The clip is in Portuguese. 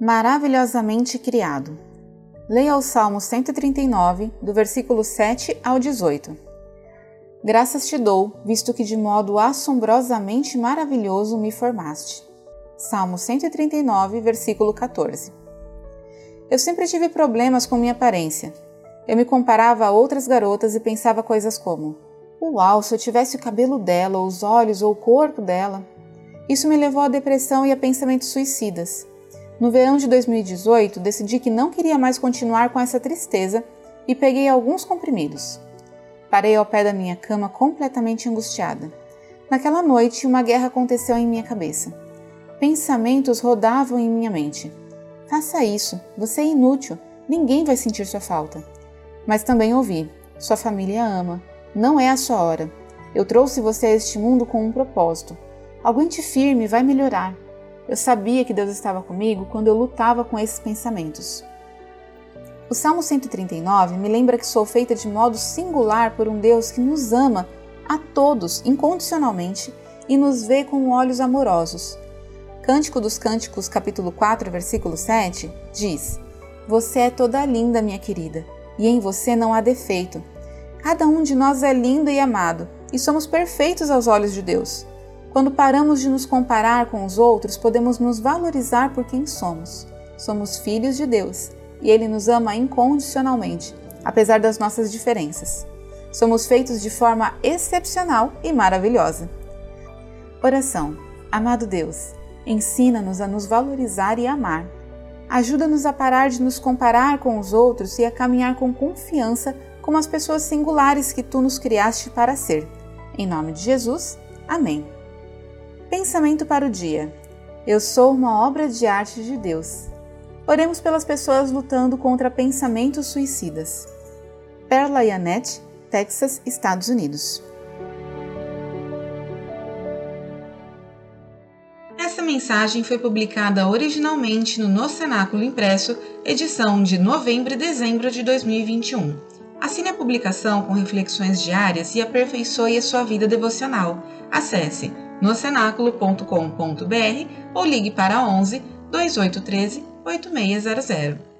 Maravilhosamente criado. Leia o Salmo 139, do versículo 7 ao 18. Graças te dou, visto que de modo assombrosamente maravilhoso me formaste. Salmo 139, versículo 14. Eu sempre tive problemas com minha aparência. Eu me comparava a outras garotas e pensava coisas como: Uau, se eu tivesse o cabelo dela, ou os olhos, ou o corpo dela. Isso me levou à depressão e a pensamentos suicidas. No verão de 2018, decidi que não queria mais continuar com essa tristeza e peguei alguns comprimidos. Parei ao pé da minha cama completamente angustiada. Naquela noite, uma guerra aconteceu em minha cabeça. Pensamentos rodavam em minha mente. Faça isso, você é inútil, ninguém vai sentir sua falta. Mas também ouvi: sua família ama, não é a sua hora. Eu trouxe você a este mundo com um propósito. Aguente firme, vai melhorar. Eu sabia que Deus estava comigo quando eu lutava com esses pensamentos. O Salmo 139 me lembra que sou feita de modo singular por um Deus que nos ama a todos incondicionalmente e nos vê com olhos amorosos. Cântico dos Cânticos, capítulo 4, versículo 7, diz: Você é toda linda, minha querida, e em você não há defeito. Cada um de nós é lindo e amado, e somos perfeitos aos olhos de Deus. Quando paramos de nos comparar com os outros, podemos nos valorizar por quem somos. Somos filhos de Deus e Ele nos ama incondicionalmente, apesar das nossas diferenças. Somos feitos de forma excepcional e maravilhosa. Oração. Amado Deus, ensina-nos a nos valorizar e amar. Ajuda-nos a parar de nos comparar com os outros e a caminhar com confiança como as pessoas singulares que tu nos criaste para ser. Em nome de Jesus, amém. Pensamento para o dia: Eu sou uma obra de arte de Deus. Oremos pelas pessoas lutando contra pensamentos suicidas. Perla Yanette, Texas, Estados Unidos. Essa mensagem foi publicada originalmente no No Cenáculo Impresso, edição de novembro e dezembro de 2021. Assine a publicação com reflexões diárias e aperfeiçoe a sua vida devocional. Acesse nocenáculo.com.br ou ligue para 11 2813 8600.